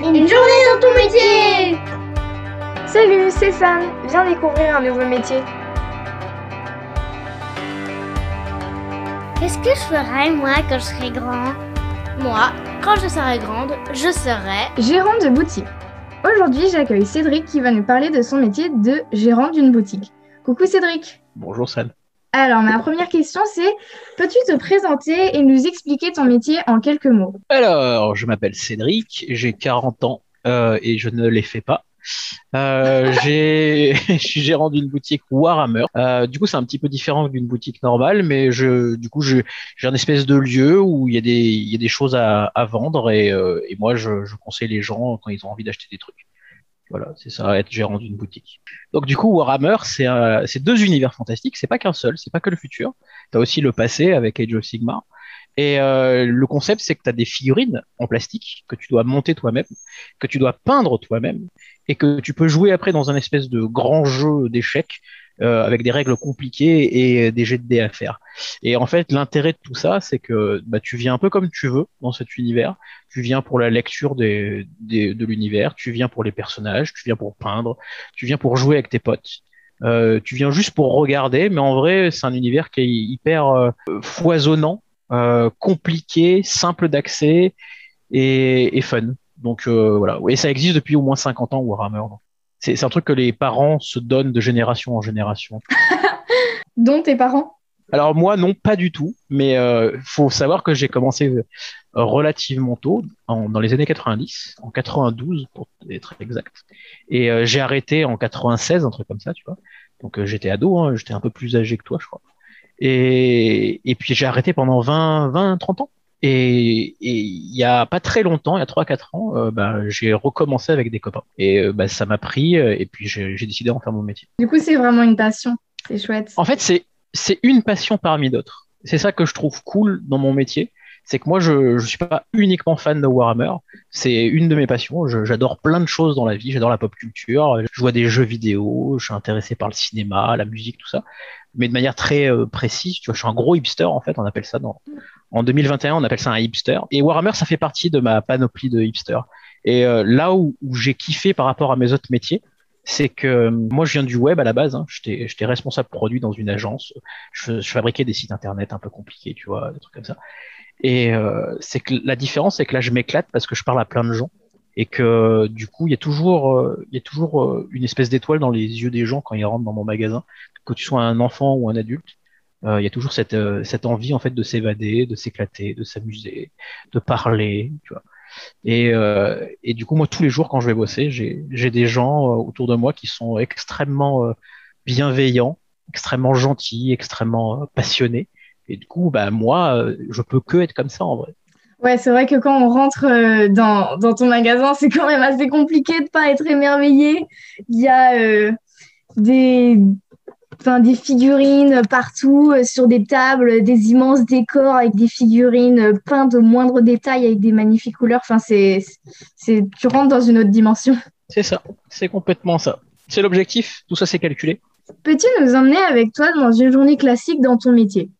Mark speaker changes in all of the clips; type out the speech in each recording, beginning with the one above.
Speaker 1: Une journée dans ton métier
Speaker 2: Salut, c'est Sam. Viens découvrir un nouveau métier.
Speaker 1: Qu'est-ce que je ferai moi quand je serai grand?
Speaker 3: Moi, quand je serai grande, je serai
Speaker 2: gérante de boutique. Aujourd'hui, j'accueille Cédric qui va nous parler de son métier de gérant d'une boutique. Coucou Cédric.
Speaker 4: Bonjour Sam.
Speaker 2: Alors, ma première question, c'est peux-tu te présenter et nous expliquer ton métier en quelques mots?
Speaker 4: Alors, je m'appelle Cédric, j'ai 40 ans euh, et je ne les fais pas. Euh, j'ai, je suis gérant d'une boutique Warhammer. Euh, du coup, c'est un petit peu différent d'une boutique normale, mais je, du coup, j'ai un espèce de lieu où il y a des, il y a des choses à, à vendre et, euh, et moi, je, je conseille les gens quand ils ont envie d'acheter des trucs. Voilà, c'est ça, être gérant d'une boutique. Donc du coup, Warhammer, c'est deux univers fantastiques. C'est pas qu'un seul, c'est pas que le futur. T'as aussi le passé avec Age of Sigmar. Et euh, le concept, c'est que tu as des figurines en plastique que tu dois monter toi-même, que tu dois peindre toi-même, et que tu peux jouer après dans un espèce de grand jeu d'échecs euh, avec des règles compliquées et des jets de dés à faire. Et en fait, l'intérêt de tout ça, c'est que bah, tu viens un peu comme tu veux dans cet univers. Tu viens pour la lecture de l'univers, tu viens pour les personnages, tu viens pour peindre, tu viens pour jouer avec tes potes. Euh, tu viens juste pour regarder, mais en vrai, c'est un univers qui est hyper euh, foisonnant, compliqué, simple d'accès et, fun. Donc voilà, et ça existe depuis au moins 50 ans Warhammer. C'est un truc que les parents se donnent de génération en génération.
Speaker 2: Dont tes parents?
Speaker 4: Alors moi non, pas du tout, mais euh, faut savoir que j'ai commencé euh, relativement tôt, en, dans les années 90, en 92 pour être exact, et euh, j'ai arrêté en 96, un truc comme ça, tu vois. Donc euh, j'étais ado, hein, j'étais un peu plus âgé que toi, je crois. Et, et puis j'ai arrêté pendant 20, 20, 30 ans. Et il y a pas très longtemps, il y a 3-4 ans, euh, bah, j'ai recommencé avec des copains. Et euh, bah, ça m'a pris, euh, et puis j'ai décidé d'en faire mon métier.
Speaker 2: Du coup, c'est vraiment une passion. C'est chouette.
Speaker 4: En fait, c'est une passion parmi d'autres. C'est ça que je trouve cool dans mon métier. C'est que moi, je ne suis pas uniquement fan de Warhammer. C'est une de mes passions. J'adore plein de choses dans la vie. J'adore la pop culture. Je vois des jeux vidéo. Je suis intéressé par le cinéma, la musique, tout ça. Mais de manière très euh, précise. Tu vois, je suis un gros hipster, en fait. On appelle ça dans, en 2021, on appelle ça un hipster. Et Warhammer, ça fait partie de ma panoplie de hipster. Et euh, là où, j'ai kiffé par rapport à mes autres métiers, c'est que moi, je viens du web à la base. Hein. J'étais responsable produit dans une agence. Je, fabriquais des sites internet un peu compliqués, tu vois, des trucs comme ça. Et euh, c'est que la différence, c'est que là, je m'éclate parce que je parle à plein de gens et que du coup, il y a toujours, euh, il y a toujours euh, une espèce d'étoile dans les yeux des gens quand ils rentrent dans mon magasin, que tu sois un enfant ou un adulte. Euh, il y a toujours cette, euh, cette envie en fait de s'évader, de s'éclater, de s'amuser, de parler, euh, et, du coup, moi, tous les jours, quand je vais bosser, j'ai des gens autour de moi qui sont extrêmement bienveillants, extrêmement gentils, extrêmement passionnés. Et du coup, bah, moi, je peux que être comme ça en vrai.
Speaker 2: Ouais, c'est vrai que quand on rentre dans, dans ton magasin, c'est quand même assez compliqué de pas être émerveillé. Il y a des, enfin, des figurines partout sur des tables, des immenses décors avec des figurines peintes au moindre détail avec des magnifiques couleurs. Enfin, c'est, c'est, tu rentres dans une autre dimension.
Speaker 4: C'est ça, c'est complètement ça. C'est l'objectif, tout ça c'est calculé.
Speaker 2: Peux-tu nous emmener avec toi dans une journée classique dans ton métier?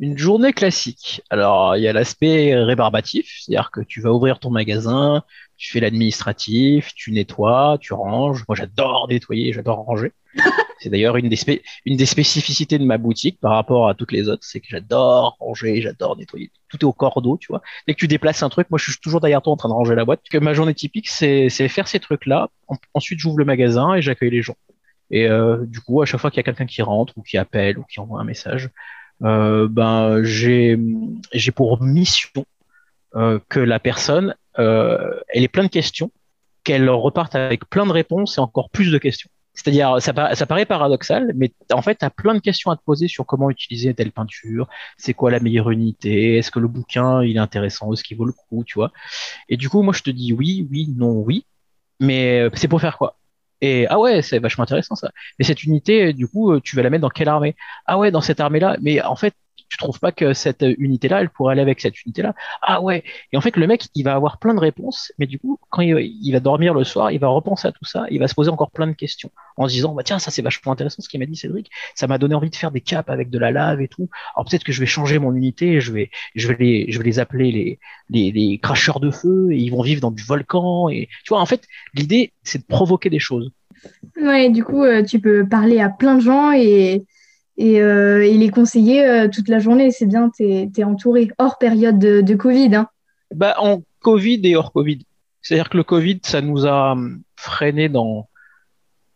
Speaker 4: Une journée classique. Alors, il y a l'aspect rébarbatif, c'est-à-dire que tu vas ouvrir ton magasin, tu fais l'administratif, tu nettoies, tu ranges. Moi, j'adore nettoyer, j'adore ranger. C'est d'ailleurs une, une, des spécificités de ma boutique par rapport à toutes les autres, c'est que j'adore ranger, j'adore nettoyer. Tout est au cordeau, tu vois. Dès que tu déplaces un truc, moi, je suis toujours derrière toi en train de ranger la boîte. Que ma journée typique, c'est faire ces trucs-là. Ensuite, j'ouvre le magasin et j'accueille les gens. Et euh, du coup, à chaque fois qu'il y a quelqu'un qui rentre ou qui appelle ou qui envoie un message, ben j'ai pour mission euh, que la personne euh, elle ait plein de questions, qu'elle reparte avec plein de réponses et encore plus de questions. C'est-à-dire, ça, ça, paraît paradoxal, mais en fait, tu as plein de questions à te poser sur comment utiliser telle peinture, c'est quoi la meilleure unité, est-ce que le bouquin il est intéressant, est-ce qu'il vaut le coup, tu vois. Et du coup, moi, je te dis oui, oui, non, oui, mais c'est pour faire quoi? Et ah ouais, c'est vachement intéressant ça. Mais cette unité, du coup, tu vas la mettre dans quelle armée? Ah ouais, dans cette armée-là. Mais en fait, tu trouves pas que cette unité-là, elle pourrait aller avec cette unité-là? Ah ouais. Et en fait, le mec, il va avoir plein de réponses, mais du coup, quand il, va dormir le soir, il va repenser à tout ça, il va se poser encore plein de questions en se disant, bah tiens, ça c'est vachement intéressant ce qu'il m'a dit Cédric, ça m'a donné envie de faire des capes avec de la lave et tout. Alors peut-être que je vais changer mon unité, je vais, je vais les, je vais les appeler les, les, les cracheurs de feu et ils vont vivre dans du volcan. Et tu vois, en fait, l'idée, c'est de provoquer des choses.
Speaker 2: Ouais, du coup, euh, tu peux parler à plein de gens et et, euh, les conseiller euh, toute la journée. C'est bien, tu es, entouré, hors période de, Covid. Hein.
Speaker 4: Bah, en Covid et hors Covid. C'est-à-dire que le Covid, ça nous a hum, freiné dans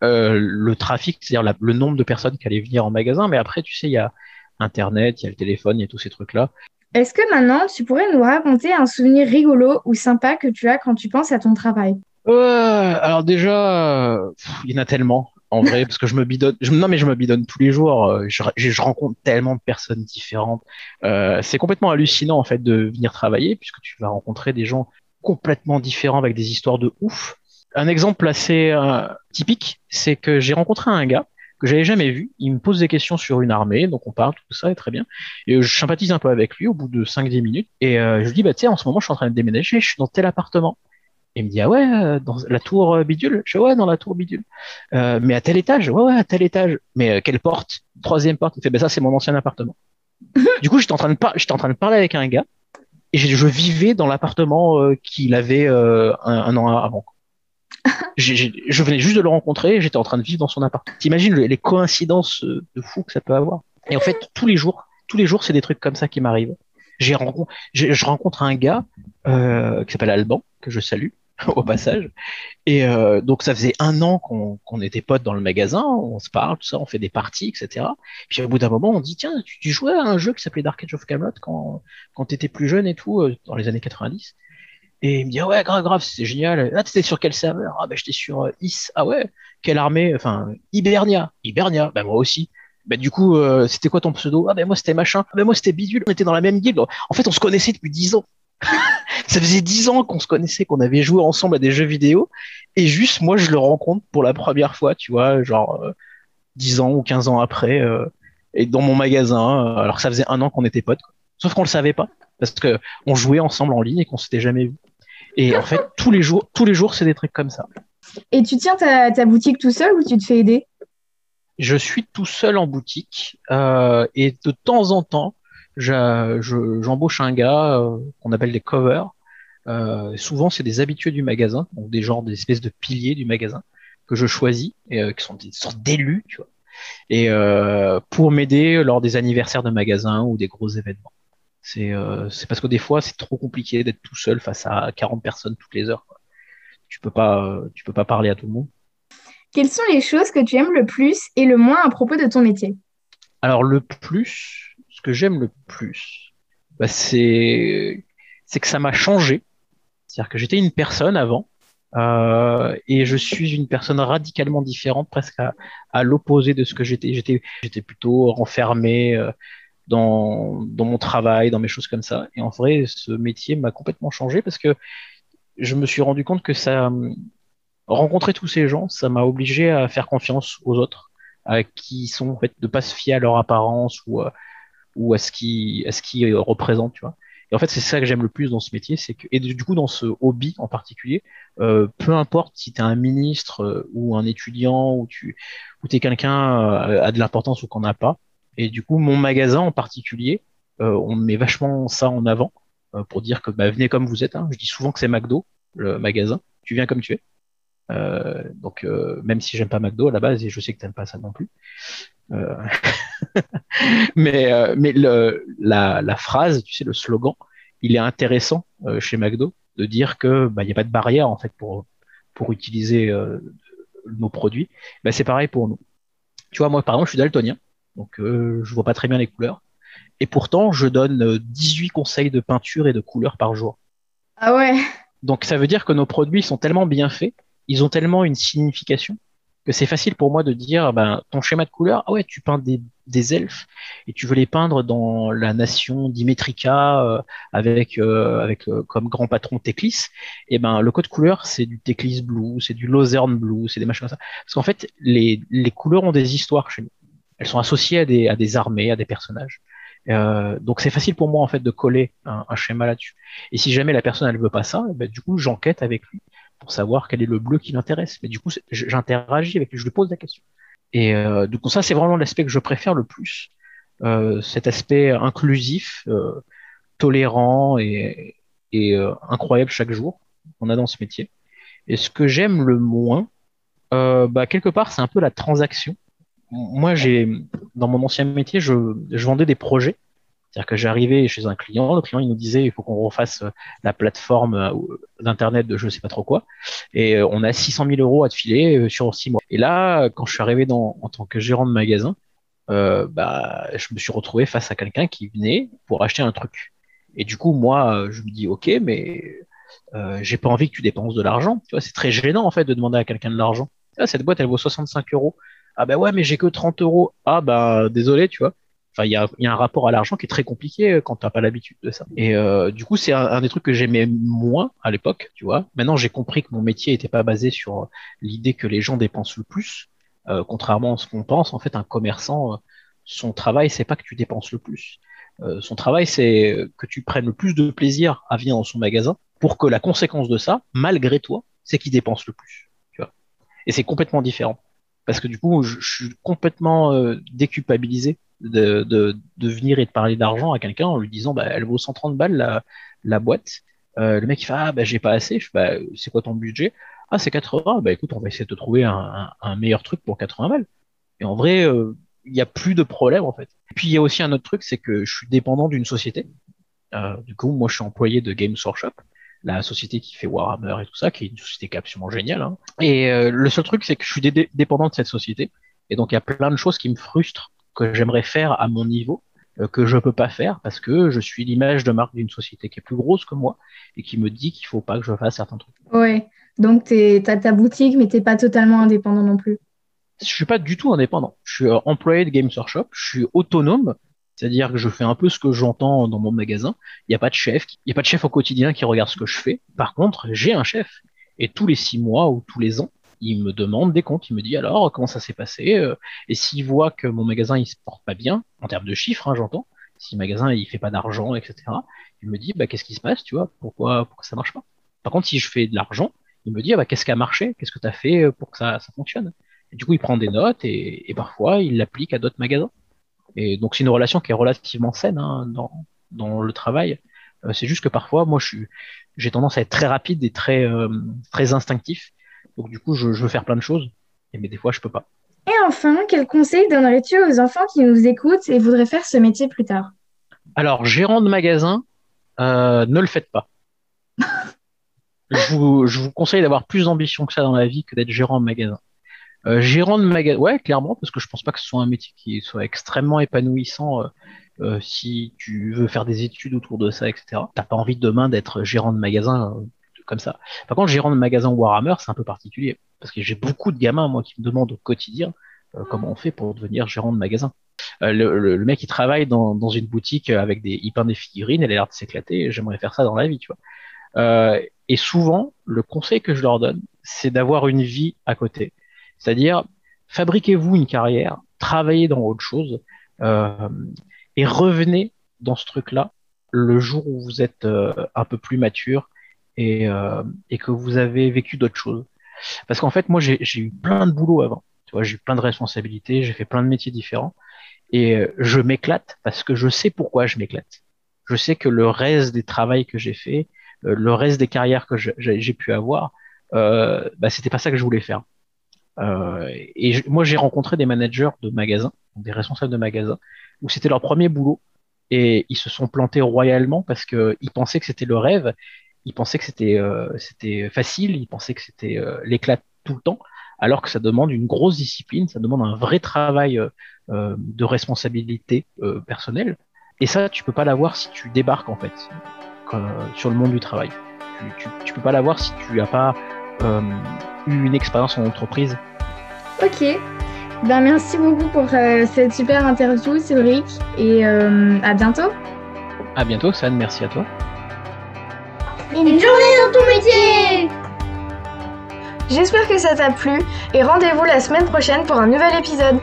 Speaker 4: euh, le trafic, c'est-à-dire le nombre de personnes qui allaient venir en magasin. Mais après, tu sais, il y a Internet, il y a le téléphone, il y a tous ces trucs-là.
Speaker 2: Est-ce que maintenant, tu pourrais nous raconter un souvenir rigolo ou sympa que tu as quand tu penses à ton travail?
Speaker 4: Alors déjà, il y en a tellement en vrai, parce que je me bidonne. non, mais je me bidonne tous les jours. Euh, je, je, rencontre tellement de personnes différentes. Euh, c'est complètement hallucinant en fait de venir travailler, puisque tu vas rencontrer des gens complètement différents avec des histoires de ouf. Un exemple assez euh, typique, c'est que j'ai rencontré un gars que j'avais jamais vu. Il me pose des questions sur une armée, donc on parle tout ça, est très bien. Et je sympathise un peu avec lui au bout de 5-10 minutes. Et je lui dis, bah tu sais, en ce moment, je suis en train de déménager, je suis dans tel appartement il me dit ah ouais euh, dans la tour euh, bidule? Je dis ouais dans la tour bidule. Euh, mais à tel étage? Ouais ouais à tel étage. Mais quelle porte? Troisième porte. Il fait ben ça c'est mon ancien appartement. Du coup j'étais en train de j'étais en train de parler avec un gars. Et je, vivais dans l'appartement qu'il avait un, an avant je venais juste de le rencontrer et j'étais en train de vivre dans son appartement t'imagines les coïncidences de fou que ça peut avoir. Et en fait tous les jours tous les jours c'est des trucs comme ça qui m'arrivent. J'ai rencontre, je rencontre un gars qui s'appelle Alban que je salue au passage. Et euh, donc ça faisait un an qu'on était potes dans le magasin, on se parle, tout ça, on fait des parties, etc. Puis au bout d'un moment, on dit tiens, tu, jouais à un jeu qui s'appelait Dark Age of Camelot quand quand t'étais plus jeune et tout, euh, dans les années 90. Et il me dit ah ouais grave grave c'est génial. Ah t'étais sur quel serveur? Ah ben j'étais sur euh, Is. Ah ouais quelle armée? Enfin Hibernia. Hibernia. Ben moi aussi. Ben du coup c'était quoi ton pseudo? Ah ben moi c'était machin. Ah ben moi c'était bidule. On était dans la même guilde. En fait on se connaissait depuis dix ans. ça faisait dix ans qu'on se connaissait, qu'on avait joué ensemble à des jeux vidéo, et juste moi je le rencontre pour la première fois, tu vois, genre euh, dix ans ou 15 ans après, euh, et dans mon magasin, euh, alors que ça faisait un an qu'on était potes, sauf qu'on le savait pas, parce que on jouait ensemble en ligne et qu'on s'était jamais vu. Et en fait, tous les jours, tous les jours, c'est des trucs comme ça.
Speaker 2: Et tu tiens ta, ta, boutique tout seul ou tu te fais aider?
Speaker 4: Je suis tout seul en boutique et de temps en temps, j'embauche un gars qu'on appelle des covers euh, souvent, c'est des habitués du magasin, donc des genres, des espèces de piliers du magasin que je choisis, et, euh, qui sont des sortes d'élus, tu vois, et euh, pour m'aider lors des anniversaires de magasin ou des gros événements. C'est parce que des fois, c'est trop compliqué d'être tout seul face à 40 personnes toutes les heures. Tu peux pas, tu peux pas parler à tout le monde.
Speaker 2: Quelles sont les choses que tu aimes le plus et le moins à propos de ton métier?
Speaker 4: Alors le plus, que j'aime le plus, bah, c'est que ça m'a changé c'est-à-dire que j'étais une personne avant, euh, et je suis une personne radicalement différente, presque à, l'opposé de ce que j'étais. J'étais, plutôt renfermé euh, dans, mon travail, dans mes choses comme ça. Et en vrai, ce métier m'a complètement changé parce que je me suis rendu compte que ça, rencontrer tous ces gens, ça m'a obligé à faire confiance aux autres, à qui sont en fait de pas se fier à leur apparence ou à, ou à ce qui à ce qui représentent, tu vois. Et en fait, c'est ça que j'aime le plus dans ce métier, c'est que et du coup dans ce hobby en particulier, euh, peu importe si tu es un ministre euh, ou un étudiant ou tu ou es quelqu'un euh, à de l'importance ou qu'on n'a pas. Et du coup, mon magasin en particulier, euh, on met vachement ça en avant euh, pour dire que bah, venez comme vous êtes. Hein. Je dis souvent que c'est McDo le magasin. Tu viens comme tu es. Euh, donc même si j'aime pas McDo à la base et je sais que t'aimes pas ça non plus, euh, mais euh, mais le, la, la, phrase, tu sais, le slogan, il est intéressant euh, chez McDo de dire que bah, il n'y a pas de barrière en fait pour pour utiliser nos produits. Bah, c'est pareil pour nous. Tu vois, moi par exemple, je suis daltonien, donc je vois pas très bien les couleurs. Et pourtant, je donne 18 conseils de peinture et de couleurs par jour.
Speaker 2: Ah ouais.
Speaker 4: Donc ça veut dire que nos produits sont tellement bien faits, ils ont tellement une signification que c'est facile pour moi de dire ben, ton schéma de couleur, ah ouais, tu peins des, des elfes et tu veux les peindre dans la nation d'Imetrica euh, avec, euh, avec euh, comme grand patron Teclis, et ben le code couleur c'est du Teclis Blue, c'est du Lozerne Blue, c'est des machins comme ça. Parce qu'en fait, les, les couleurs ont des histoires chez nous. Elles sont associées à des, à des armées, à des personnages. Euh, donc c'est facile pour moi en fait de coller un, schéma là-dessus. Et si jamais la personne elle veut pas ça, ben, du coup j'enquête avec lui pour savoir quel est le bleu qui l'intéresse. Mais du coup j'interagis avec lui, je lui pose la question. Et euh, coup ça c'est vraiment l'aspect que je préfère le plus, euh, cet aspect inclusif, euh, tolérant et, euh, incroyable chaque jour qu'on a dans ce métier. Et ce que j'aime le moins, bah, quelque part c'est un peu la transaction moi, j'ai dans mon ancien métier, je vendais des projets. C'est-à-dire que j'arrivais chez un client, le client il nous disait il faut qu'on refasse euh, la plateforme euh, d'internet de je sais pas trop quoi, et euh, on a 600 000 euros à te filer sur six mois. Et là, quand je suis arrivé dans, en tant que gérant de magasin, euh, bah, je me suis retrouvé face à quelqu'un qui venait pour acheter un truc. Et du coup, moi, je me dis ok, mais euh, j'ai pas envie que tu dépenses de l'argent. Tu vois, c'est très gênant en fait de demander à quelqu'un de l'argent. Ah, cette boîte, elle vaut 65 euros. Ah ben ouais, mais j'ai que 30 euros. Ah bah désolé, tu vois. Il y a, un rapport à l'argent qui est très compliqué euh, quand t'as pas l'habitude de ça. Et euh, du coup, c'est un, des trucs que j'aimais moins à l'époque, tu vois. Maintenant, j'ai compris que mon métier était pas basé sur l'idée que les gens dépensent le plus. Euh, contrairement à ce qu'on pense, en fait, un commerçant, euh, son travail, c'est pas que tu dépenses le plus. Euh, son travail, c'est que tu prennes le plus de plaisir à venir dans son magasin pour que la conséquence de ça, malgré toi, c'est qu'il dépense le plus. Et c'est complètement différent parce que du coup, je, suis complètement euh, déculpabilisé de, de, de, venir et de parler d'argent à quelqu'un en lui disant, bah, elle vaut 130 balles la, la boîte. Euh, le mec il fait, ah, bah, j'ai pas assez. Bah, c'est quoi ton budget? Ah, c'est 80. Bah, écoute, on va essayer de trouver un, un, meilleur truc pour 80 balles. Et en vrai, euh, il n'y a plus de problème, en fait. Puis, il y a aussi un autre truc, c'est que je suis dépendant d'une société. Euh, du coup, moi, je suis employé de Games Workshop la société qui fait Warhammer et tout ça, qui est une société qui est absolument géniale. Hein. Et euh, le seul truc, c'est que je suis dépendant de cette société. Et donc, il y a plein de choses qui me frustrent, que j'aimerais faire à mon niveau, euh, que je peux pas faire parce que je suis l'image de marque d'une société qui est plus grosse que moi et qui me dit qu'il faut pas que je fasse certains trucs.
Speaker 2: Ouais. Donc, tu as ta boutique, mais t'es pas totalement indépendant non plus.
Speaker 4: Je suis pas du tout indépendant. Je suis euh, employé de Games Workshop. Je suis autonome. C'est-à-dire que je fais un peu ce que j'entends dans mon magasin. Il n'y a pas de chef, il n'y a pas de chef au quotidien qui regarde ce que je fais. Par contre, j'ai un chef. Et tous les six mois ou tous les ans, il me demande des comptes. Il me dit alors comment ça s'est passé. Euh, et s'il voit que mon magasin il se porte pas bien en termes de chiffres, hein, j'entends. Si le magasin il fait pas d'argent, etc. Il me dit bah qu'est-ce qui se passe, tu vois Pourquoi pourquoi ça marche pas? Par contre, si je fais de l'argent, il me dit ah, bah qu'est-ce qui a marché? Qu'est-ce que tu as fait euh, pour que ça, ça fonctionne? Et Du coup, il prend des notes et, parfois il l'applique à d'autres magasins. Et donc c'est une relation qui est relativement saine hein, dans, dans le travail. Euh, c'est juste que parfois, moi, j'ai tendance à être très rapide et très, très instinctif. Donc du coup, je, je, veux faire plein de choses, mais des fois, je peux pas.
Speaker 2: Et enfin, quel conseil donnerais-tu aux enfants qui nous écoutent et voudraient faire ce métier plus tard?
Speaker 4: Alors, gérant de magasin, euh, ne le faites pas. je, vous, je vous conseille d'avoir plus d'ambition que ça dans la vie que d'être gérant de magasin. Euh, gérant de magasin, ouais, clairement, parce que je pense pas que ce soit un métier qui soit extrêmement épanouissant euh, euh, si tu veux faire des études autour de ça, etc. T'as pas envie demain d'être gérant de magasin comme ça. Par contre, gérant de magasin Warhammer, c'est un peu particulier, parce que j'ai beaucoup de gamins, moi, qui me demandent au quotidien comment on fait pour devenir gérant de magasin. Le, le, mec, il travaille dans, une boutique avec des, il peint des figurines, elle a l'air de s'éclater, j'aimerais faire ça dans la vie, tu vois. et souvent, le conseil que je leur donne, c'est d'avoir une vie à côté c'est-à-dire, fabriquez-vous une carrière, travaillez dans autre chose euh, et revenez dans ce truc-là le jour où vous êtes euh, un peu plus mature et, euh, et que vous avez vécu d'autres choses. Parce qu'en fait, moi, j'ai eu plein de boulot avant. Tu vois, j'ai eu plein de responsabilités, j'ai fait plein de métiers différents et euh, je m'éclate parce que je sais pourquoi je m'éclate. Je sais que le reste des travails que j'ai fait, euh, le reste des carrières que j'ai pu avoir, euh, bah, c'était pas ça que je voulais faire. Et moi, j'ai rencontré des managers de magasins, des responsables de magasins, où c'était leur premier boulot et ils se sont plantés royalement parce qu'ils pensaient que c'était le rêve, ils pensaient que c'était euh, c'était facile, ils pensaient que c'était euh, l'éclat tout le temps, alors que ça demande une grosse discipline, ça demande un vrai travail euh, de responsabilité personnelle. Et ça, tu peux pas l'avoir si tu débarques en fait sur le monde du travail. Tu, tu, tu peux pas l'avoir si tu n'as pas eu une expérience en entreprise
Speaker 2: Ok. Ben, merci beaucoup pour cette super interview, Cédric, et à bientôt.
Speaker 4: À bientôt, San, merci à toi.
Speaker 1: Une journée dans ton métier
Speaker 2: J'espère que ça t'a plu et rendez-vous la semaine prochaine pour un nouvel épisode.